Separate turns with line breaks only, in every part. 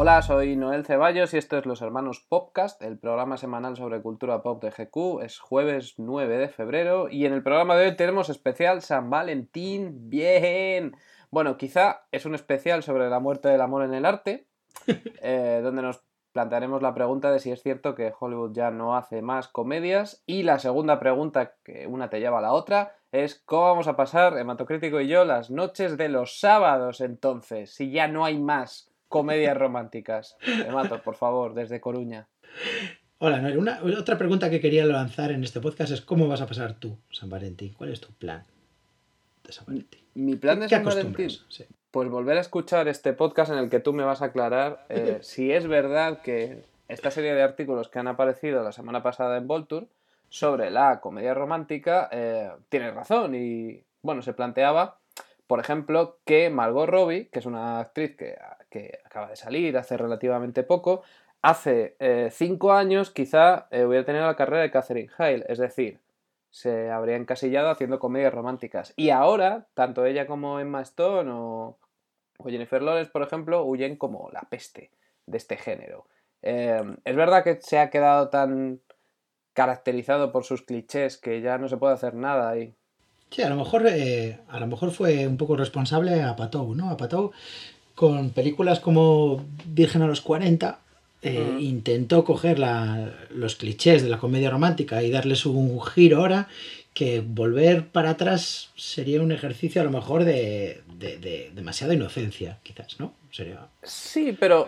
Hola, soy Noel Ceballos y esto es Los Hermanos Popcast, el programa semanal sobre cultura pop de GQ. Es jueves 9 de febrero y en el programa de hoy tenemos especial San Valentín. ¡Bien! Bueno, quizá es un especial sobre la muerte del amor en el arte, eh, donde nos plantearemos la pregunta de si es cierto que Hollywood ya no hace más comedias. Y la segunda pregunta, que una te lleva a la otra, es cómo vamos a pasar, Hematocrítico y yo, las noches de los sábados entonces, si ya no hay más comedias románticas. Hemato, por favor, desde Coruña.
Hola, Noel. Una, otra pregunta que quería lanzar en este podcast es ¿cómo vas a pasar tú, San Valentín? ¿Cuál es tu plan de San Valentín?
Mi plan de San Valentín. Pues volver a escuchar este podcast en el que tú me vas a aclarar eh, si es verdad que esta serie de artículos que han aparecido la semana pasada en Volture sobre la comedia romántica eh, tiene razón y bueno, se planteaba, por ejemplo, que Margot Robbie, que es una actriz que que acaba de salir hace relativamente poco, hace eh, cinco años quizá eh, hubiera tenido la carrera de Catherine Hale, es decir, se habría encasillado haciendo comedias románticas. Y ahora, tanto ella como Emma Stone o, Jennifer Lawrence, por ejemplo, huyen como la peste de este género. Eh, es verdad que se ha quedado tan caracterizado por sus clichés que ya no se puede hacer nada ahí.
Sí, a lo mejor, a lo mejor fue un poco responsable a Patou, ¿no? A Patou con películas como Virgen a los 40, eh, intentó coger los clichés de la comedia romántica y darles un giro ahora que volver para atrás sería un ejercicio a lo mejor de, demasiada inocencia, quizás, ¿no? Sería...
Sí, pero,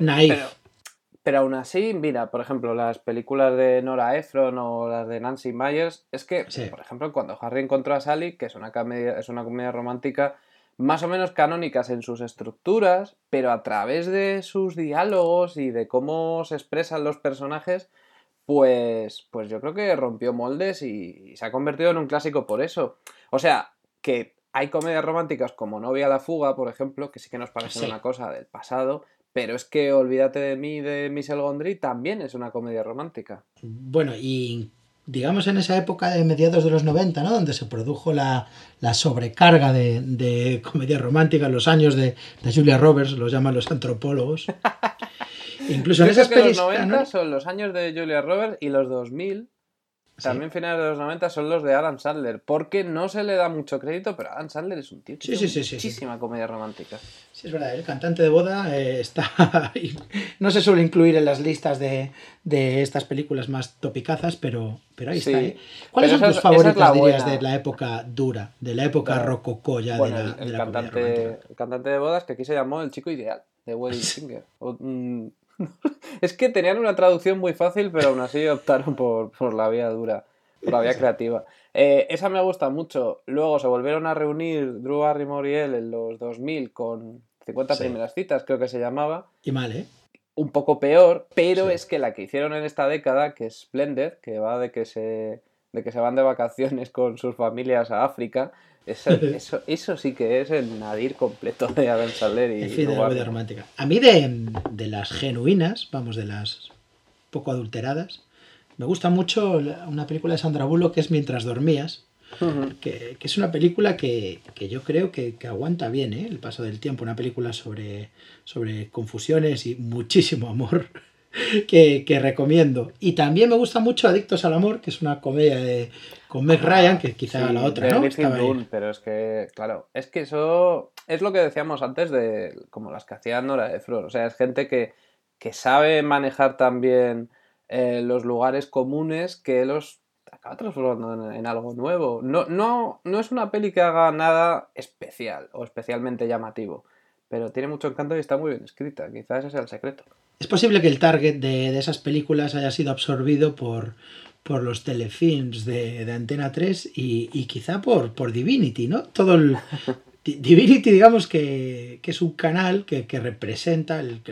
pero... aún así, mira, por ejemplo, las películas de Nora Ephron o las de Nancy Myers, es que, por ejemplo, cuando Harry encontró a Sally, que es una, es una comedia romántica, más o menos canónicas en sus estructuras, pero a través de sus diálogos y de cómo se expresan los personajes, pues, pues yo creo que rompió moldes y, se ha convertido en un clásico por eso. O sea, que hay comedias románticas como Novia a la fuga, por ejemplo, que sí que nos parece una cosa del pasado, pero es que Olvídate de mí de Michel Gondry también es una comedia romántica.
Bueno, y digamos, en esa época de mediados de los 90, ¿no? Donde se produjo la, sobrecarga de, comedia romántica los años de, Julia Roberts, los llaman los antropólogos.
Incluso en esas. Los 90 son los años de Julia Roberts y los 2000 también finales de los 90 son los de Adam Sandler, porque no se le da mucho crédito, pero Adam Sandler es un tío que
sí, sí,
muchísima comedia romántica.
Sí, es verdad, el cantante de boda eh, está no se suele incluir en las listas de, estas películas más topicazas, pero, pero ahí está. ¿eh? ¿Cuáles son tus favoritas, dirías, de la época dura, de la época rococó ya de la,
el, cantante, el cantante de bodas que aquí se llamó El chico ideal, de Wedding Singer. Mm, es que tenían una traducción muy fácil, pero aún así optaron por, la vía dura, por la vía creativa. Eh, esa me gusta mucho. Luego se volvieron a reunir Drew Barrymore y él en los 2000 con 50 primeras citas, creo que se llamaba.
Y mal, ¿eh?
Un poco peor, pero es que la que hicieron en esta década, que es Splendid, que va de que se, de que se van de vacaciones con sus familias a África, eso, eso, eso, sí que es el nadir completo de Adam Sandler y.
En fin, de la comedia romántica. A mí, de, de, las genuinas, vamos, de las poco adulteradas, me gusta mucho una película de Sandra Bullock que es Mientras dormías. que, que, es una película que, que yo creo que, que, aguanta bien ¿eh? el paso del tiempo. Una película sobre, sobre confusiones y muchísimo amor que, recomiendo. Y también me gusta mucho Adictos al Amor, que es una comedia de, con Meg Ryan, que quizá la otra, ¿no?
pero es que, claro, es que eso es lo que decíamos antes de como las que hacían Nora de Flor. O sea, es gente que, que sabe manejar también eh, los lugares comunes que los acaba transformando en, algo nuevo. No, no, no es una peli que haga nada especial o especialmente llamativo, pero tiene mucho encanto y está muy bien escrita. Quizás ese sea el secreto.
Es posible que el target de, esas películas haya sido absorbido por, por los telefilms de, Antena 3 y, quizá por, por Divinity, ¿no? Todo el... Divinity, digamos que, es un canal que, representa el,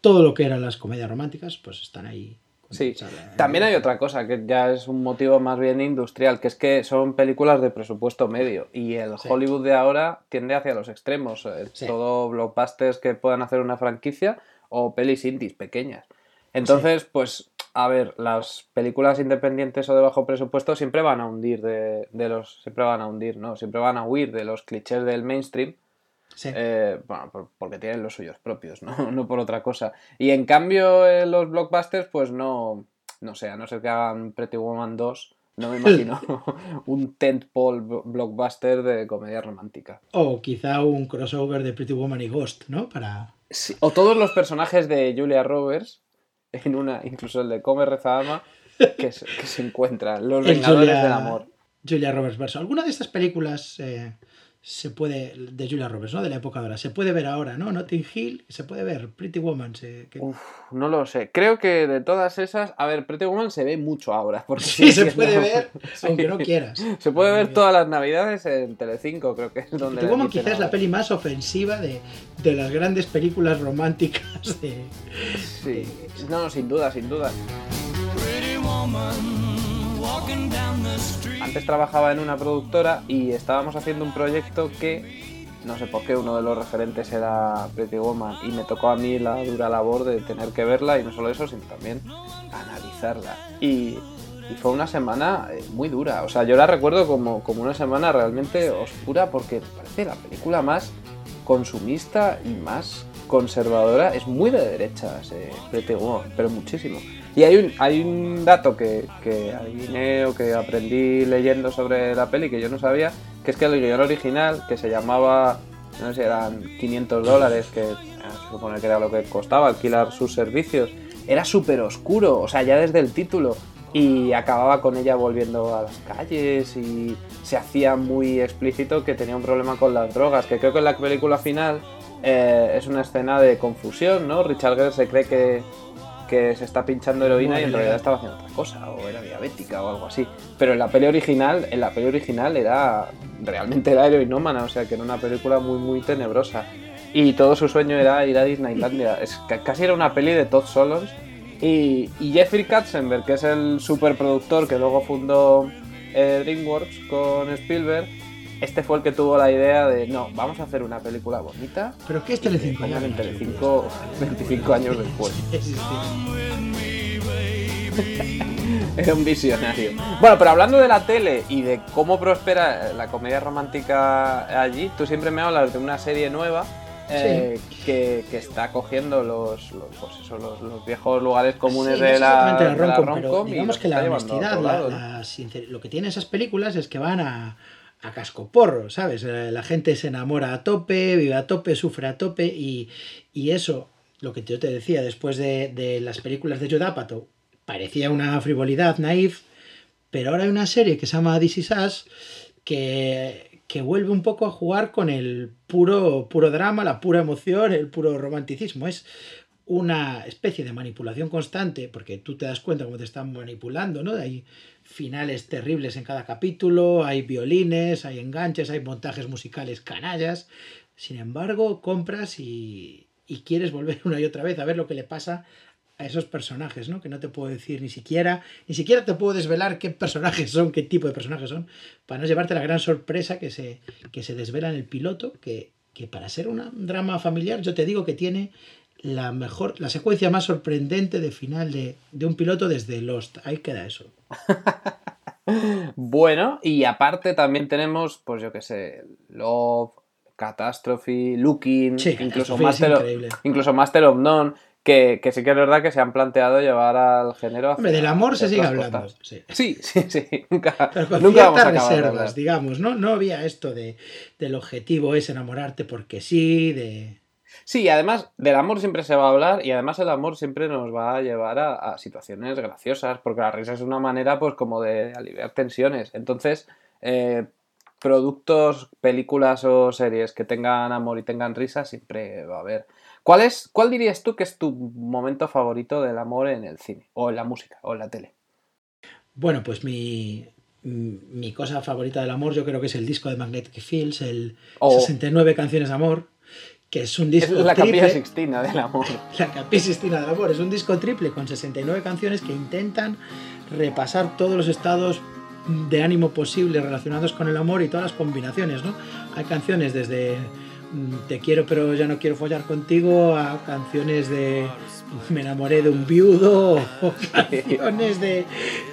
todo lo que eran las comedias románticas, pues están ahí.
Sí, también hay otra cosa que ya es un motivo más bien industrial, que es que son películas de presupuesto medio y el Hollywood de ahora tiende hacia los extremos. Eh, todo blockbusters que puedan hacer una franquicia o pelis indies pequeñas. Entonces, pues, a ver, las películas independientes o de bajo presupuesto siempre van a hundir de, los. Siempre van a hundir, ¿no? Siempre van a huir de los clichés del mainstream. Eh, bueno, porque tienen los suyos propios, ¿no? no por otra cosa. Y en cambio, eh, los blockbusters, pues no, no sé, a no ser que hagan Pretty Woman 2, no me imagino un tentpole blockbuster de comedia romántica.
O quizá un crossover de Pretty Woman y Ghost, ¿no? Para...
o todos los personajes de Julia Roberts, en una, incluso el de Come Reza Ama, que, se, encuentran, los Vengadores del Amor.
Julia Roberts verso. ¿Alguna de estas películas eh, se puede, de Julia Roberts, ¿no? De la época ahora, se puede ver ahora, ¿no? Notting Hill, se puede ver, Pretty Woman, se,
no lo sé. Creo que de todas esas, a ver, Pretty Woman se ve mucho ahora. Porque
sí, se puede ver, aunque no quieras.
Se puede ver todas las navidades en Telecinco, creo que es donde...
Pretty Woman quizás es la peli más ofensiva de, de, las grandes películas románticas de...
Sí, no, sin duda, sin duda. Pretty Woman. Antes trabajaba en una productora y estábamos haciendo un proyecto que, no sé por qué, uno de los referentes era Pretty Woman y me tocó a mí la dura labor de tener que verla y no solo eso, sino también analizarla. Y, fue una semana eh, muy dura, o sea, yo la recuerdo como, como una semana realmente oscura porque parece la película más consumista y más conservadora, es muy de derechas, eh, Pretty Woman, pero muchísimo. Y hay un, hay un dato que, que adiviné o que aprendí leyendo sobre la peli que yo no sabía, que es que el guion original, que se llamaba, no sé eran 500 dólares, que eh, se supone que era lo que costaba alquilar sus servicios, era súper oscuro, o sea, ya desde el título, y acababa con ella volviendo a las calles y se hacía muy explícito que tenía un problema con las drogas, que creo que en la película final eh, es una escena de confusión, ¿no? Richard Gere se cree que que se está pinchando heroína y en realidad estaba haciendo otra cosa, o era diabética o algo así. Pero en la peli original, en la peli original era realmente era heroinómana, o sea que era una película muy muy tenebrosa. Y todo su sueño era ir a Disneylandia. Es, casi era una peli de Todd Solons. Y, Jeffrey Katzenberg, que es el superproductor que luego fundó eh, DreamWorks con Spielberg, este fue el que tuvo la idea de, no, vamos a hacer una película bonita.
¿Pero qué es Telecinco?
Ya en Telecinco 25 años después. Era un visionario. Bueno, pero hablando de la tele y de cómo prospera la comedia romántica allí, tú siempre me hablas de una serie nueva eh, que, está cogiendo los, los, pues los, viejos lugares comunes de, la, la rom-com.
digamos que la honestidad, lo que tienen esas películas es que van a a cascoporro, ¿sabes? Eh, la gente se enamora a tope, vive a tope, sufre a tope y, eso, lo que yo te decía, después de, las películas de Jodapato, parecía una frivolidad naif, pero ahora hay una serie que se llama This Is que, que vuelve un poco a jugar con el puro, puro drama, la pura emoción, el puro romanticismo. Es una especie de manipulación constante, porque tú te das cuenta cómo te están manipulando, ¿no? Hay finales terribles en cada capítulo, hay violines, hay enganches, hay montajes musicales canallas. Sin embargo, compras y, y quieres volver una y otra vez a ver lo que le pasa a esos personajes, ¿no? Que no te puedo decir ni siquiera, ni siquiera te puedo desvelar qué personajes son, qué tipo de personajes son, para no llevarte la gran sorpresa que se, que se desvela en el piloto, que, que para ser un drama familiar yo te digo que tiene la mejor, la secuencia más sorprendente de final de, un piloto desde Lost. Ahí queda eso.
bueno, y aparte también tenemos, pues yo qué sé, Love, Catastrophe, Looking, incluso, Master of, incluso Master of None. Que, sí que es verdad que se han planteado llevar al género.
Hombre, del amor se sigue hablando.
Sí, sí, sí. Nunca,
Pero con nunca vamos a reservas, digamos, ¿no? No había esto de del objetivo es enamorarte porque sí, de.
Sí, además del amor siempre se va a hablar y además el amor siempre nos va a llevar a, situaciones graciosas, porque la risa es una manera pues como de aliviar tensiones. Entonces, eh, productos, películas o series que tengan amor y tengan risa siempre va a haber. ¿Cuál, es, ¿Cuál dirías tú que es tu momento favorito del amor en el cine, o en la música, o en la tele?
Bueno, pues mi, mi cosa favorita del amor yo creo que es el disco de Magnetic Fields, el 69 canciones de amor, que es un disco
es la capilla sixtina del amor.
La capilla sixtina del amor. Es un disco triple con 69 canciones que intentan repasar todos los estados de ánimo posibles relacionados con el amor y todas las combinaciones, ¿no? Hay canciones desde Te quiero pero ya no quiero follar contigo a canciones de Me enamoré de un viudo o canciones de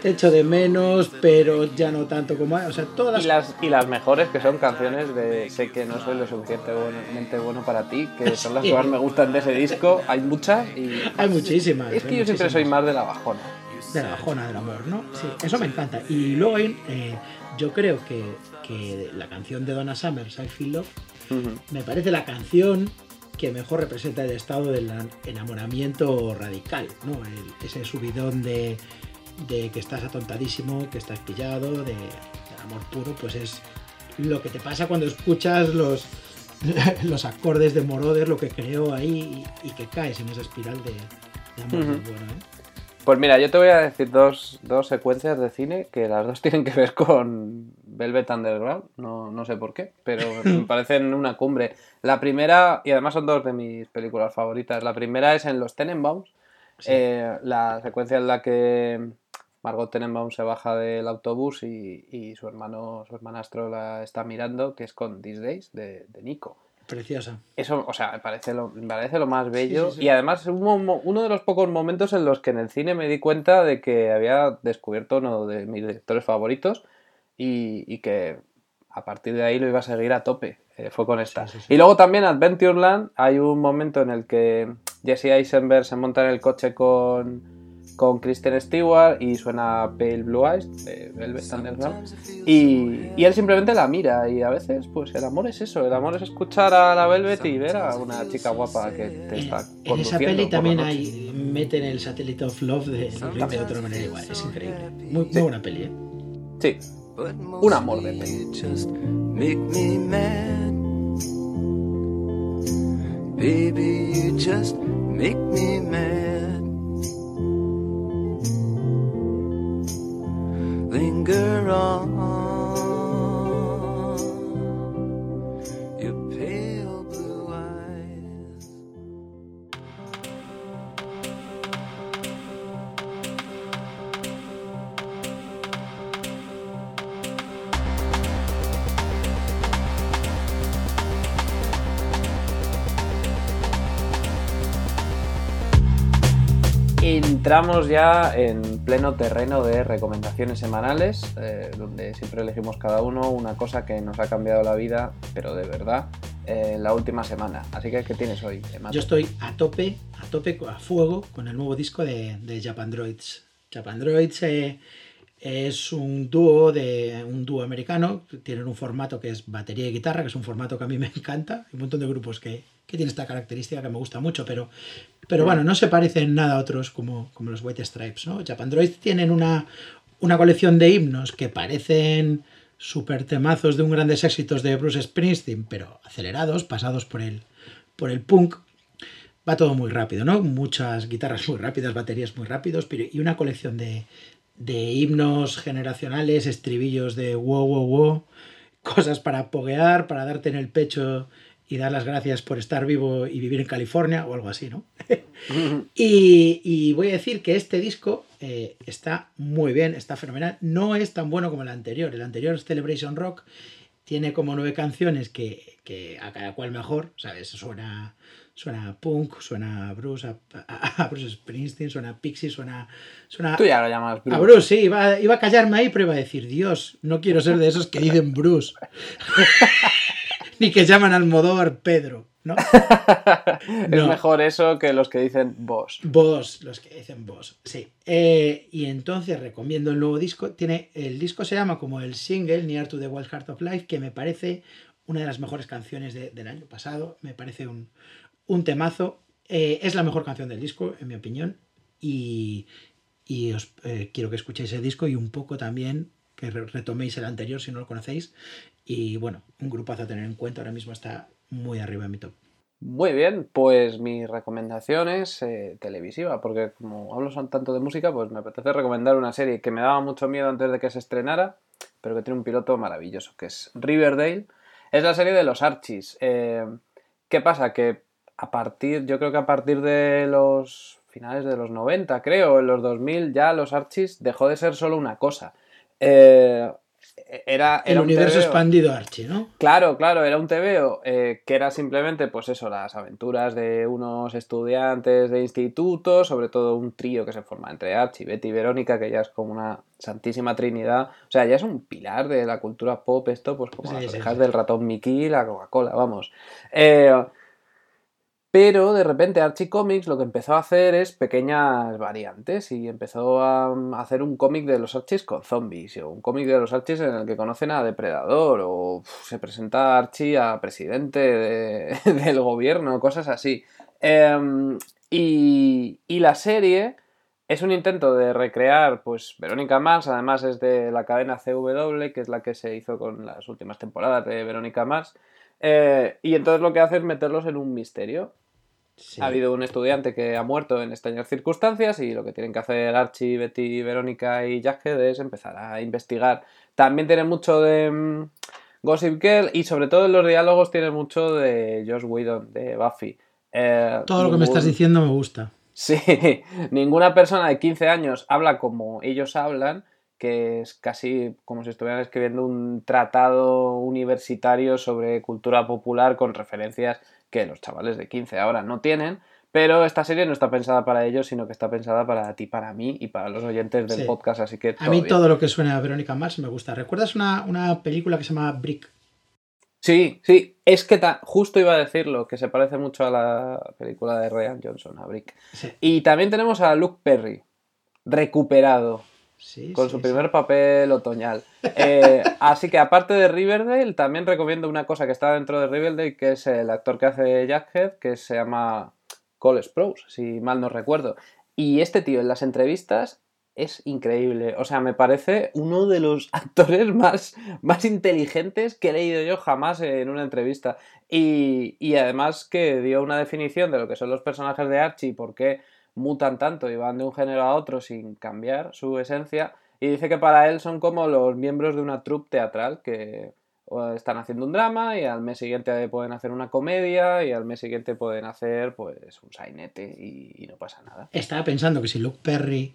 Te echo de menos pero ya no tanto como... O sea, todas
y las, y las mejores que son canciones de Sé que no soy lo suficientemente bueno para ti, que son las que más me gustan de ese disco. Hay muchas y...
Hay muchísimas.
Es que yo siempre soy más de la bajona.
De la bajona del amor, ¿no? Sí, eso me encanta. Y luego hay... Eh, yo creo que, que, la canción de Donna Summers, I Feel Love, me parece la canción que mejor representa el estado del enamoramiento radical, ¿no? ese subidón de, de, que estás atontadísimo, que estás pillado, de, amor puro, pues es lo que te pasa cuando escuchas los, los acordes de Moroder, lo que creo ahí y, que caes en esa espiral de, amor bueno, ¿eh?
Pues mira, yo te voy a decir dos, secuencias de cine que las dos tienen que ver con Velvet Underground, no, no sé por qué, pero me parecen una cumbre. La primera, y además son dos de mis películas favoritas, la primera es en Los Tenenbaums, eh, la secuencia en la que Margot Tenenbaum se baja del autobús y, su hermano, su hermanastro la está mirando, que es con These Days de, de Nico.
Preciosa.
Eso, o sea, me parece lo, parece lo más bello. Y además, uno, uno de los pocos momentos en los que en el cine me di cuenta de que había descubierto uno de mis directores favoritos y, que a partir de ahí lo iba a seguir a tope. Eh, fue con esta. y luego también Adventureland hay un momento en el que Jesse Eisenberg se monta en el coche con con Kristen Stewart y suena Pale Blue Eyes de Velvet Underground y, y, él simplemente la mira y a veces pues el amor es eso, el amor es escuchar a la Velvet y ver a una chica guapa que te está
conduciendo. En esa peli también hay, meten el Satellite of Love de, de otra manera igual, es increíble. Muy, muy buena peli, ¿eh?
Sí, un amor de peli. Baby, you just make me mad. wrong entramos ya en pleno terreno de recomendaciones semanales, eh, donde siempre elegimos cada uno una cosa que nos ha cambiado la vida, pero de verdad, eh, la última semana. Así que, ¿qué tienes hoy,
Yo estoy a tope, a tope, a fuego con el nuevo disco de, de Japandroids. Japandroids eh, es un dúo de un dúo americano, tienen un formato que es batería y guitarra, que es un formato que a mí me encanta. Hay un montón de grupos que, que tienen esta característica que me gusta mucho, pero, pero bueno, no se parecen nada a otros como, como los White Stripes. ¿no? Japandroid tienen una, una colección de himnos que parecen super temazos de un grandes éxitos de Bruce Springsteen, pero acelerados, pasados por el, por el punk. Va todo muy rápido, ¿no? Muchas guitarras muy rápidas, baterías muy rápidos, pero, y una colección de, de himnos generacionales, estribillos de wow, wow, wow, cosas para poguear, para darte en el pecho y dar las gracias por estar vivo y vivir en California o algo así, ¿no? y, voy a decir que este disco eh, está muy bien, está fenomenal. No es tan bueno como el anterior. El anterior Celebration Rock. Tiene como nueve canciones que, que a cada cual mejor, ¿sabes? Suena Suena punk, suena a Bruce, a, Bruce Springsteen, suena a Pixie, suena, suena...
Tú ya lo llamas
Bruce. A Bruce, sí, iba, iba, a callarme ahí, pero iba a decir, Dios, no quiero ser de esos que dicen Bruce. Ni que llaman al Almodóvar Pedro, ¿no?
es mejor eso que los que dicen Boss.
Boss, los que dicen Boss, sí. Eh, y entonces recomiendo el nuevo disco. Tiene, el disco se llama como el single Near to the Wild Heart of Life, que me parece una de las mejores canciones del año pasado. Me parece un, un temazo. Eh, es la mejor canción del disco, en mi opinión. Y, os eh, quiero que escuchéis el disco y un poco también que retoméis el anterior si no lo conocéis. Y bueno, un grupazo a tener en cuenta. Ahora mismo está muy arriba en mi top.
Muy bien, pues mi recomendación es eh, televisiva, porque como hablo tanto de música, pues me apetece recomendar una serie que me daba mucho miedo antes de que se estrenara, pero que tiene un piloto maravilloso, que es Riverdale. Es la serie de los Archies. ¿Qué pasa? Que a partir, yo creo que a partir de los finales de los 90, creo, en los 2000, ya los Archies dejó de ser solo una cosa. Eh, era,
el universo expandido Archie, ¿no?
Claro, claro, era un TVO eh, que era simplemente, pues eso, las aventuras de unos estudiantes de instituto, sobre todo un trío que se forma entre Archie, Betty y Verónica, que ya es como una santísima trinidad. O sea, ya es un pilar de la cultura pop esto, pues como las orejas del ratón Mickey y la Coca-Cola, vamos. Eh, pero de repente Archie Comics lo que empezó a hacer es pequeñas variantes y empezó a hacer un cómic de los Archies con zombies o un cómic de los Archies en el que conocen a Depredador o se presenta Archie a presidente del gobierno, cosas así. Em, y, y, la serie es un intento de recrear, pues Verónica Mars, además es de la cadena CW, que es la que se hizo con las últimas temporadas de Verónica Mars. Eh, y entonces lo que hace es meterlos en un misterio. Ha habido un estudiante que ha muerto en extrañas circunstancias y lo que tienen que hacer Archie, Betty, Verónica y Jackhead es empezar a investigar. También tiene mucho de mm, Gossip Girl y sobre todo en los diálogos tiene mucho de Josh Whedon, de Buffy.
Eh, todo lo que me estás diciendo me gusta.
Sí, ninguna persona de 15 años habla como ellos hablan que es casi como si estuvieran escribiendo un tratado universitario sobre cultura popular con referencias que los chavales de 15 ahora no tienen. Pero esta serie no está pensada para ellos, sino que está pensada para ti, para mí y para los oyentes del podcast, así que...
A mí todo lo que suena a Verónica Mars me gusta. ¿Recuerdas una, una película que se llama Brick?
Sí, sí, es que justo iba a decirlo, que se parece mucho a la película de Ryan Johnson, a Brick. Y también tenemos a Luke Perry, recuperado con su primer papel otoñal. Eh, así que aparte de Riverdale, también recomiendo una cosa que está dentro de Riverdale, que es el actor que hace Jackhead, que se llama Cole Sprouse, si mal no recuerdo. Y este tío en las entrevistas es increíble. O sea, me parece uno de los actores más, más inteligentes que he leído yo jamás en una entrevista. Y, y además que dio una definición de lo que son los personajes de Archie y por qué mutan tanto y van de un género a otro sin cambiar su esencia. Y dice que para él son como los miembros de una troupe teatral que están haciendo un drama y al mes siguiente pueden hacer una comedia y al mes siguiente pueden hacer pues un sainete y, no pasa nada.
Estaba pensando que si Luke Perry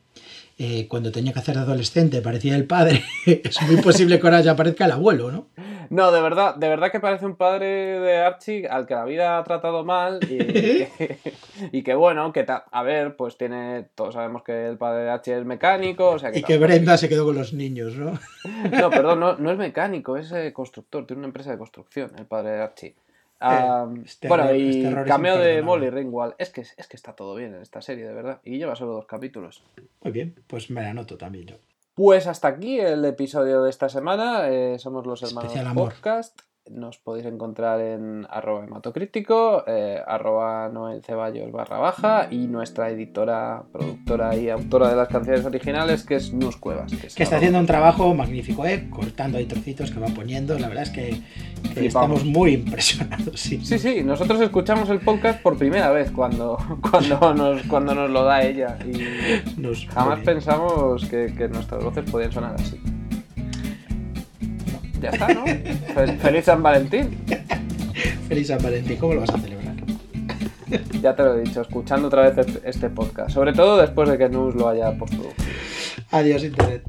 eh, cuando tenía que hacer de adolescente parecía el padre, es muy posible que ahora ya parezca el abuelo, ¿no?
No, de verdad, de verdad que parece un padre de Archie al que la vida ha tratado mal y, que, bueno, que a ver, pues tiene, todos sabemos que el padre de Archie es mecánico, o sea
que... Y que Brenda se quedó con los niños, ¿no?
No, perdón, no, es mecánico, es eh, constructor, tiene una empresa de construcción, el padre de Archie. Ah, bueno, y cameo de Molly Ringwald. Es que, es que está todo bien en esta serie, de verdad. Y lleva solo dos capítulos.
Muy bien, pues me la anoto también yo.
Pues hasta aquí el episodio de esta semana. Eh, somos los hermanos Podcast nos podéis encontrar en arroba hematocrítico, eh, arroba Noel Ceballos barra baja y nuestra editora, productora y autora de las canciones originales que es Nus Cuevas.
Que, está haciendo un trabajo magnífico, ¿eh? cortando ahí trocitos que va poniendo. La verdad es que, estamos muy impresionados. Sí.
sí, sí, nosotros escuchamos el podcast por primera vez cuando, cuando, nos, cuando nos lo da ella y nos, jamás pensamos que, que nuestras voces podían sonar así. Ya está, ¿no? Feliz San Valentín.
Feliz San Valentín, ¿cómo lo vas a celebrar?
Ya te lo he dicho, escuchando otra vez este podcast. Sobre todo después de que Nus lo haya postproducido.
Adiós, Internet.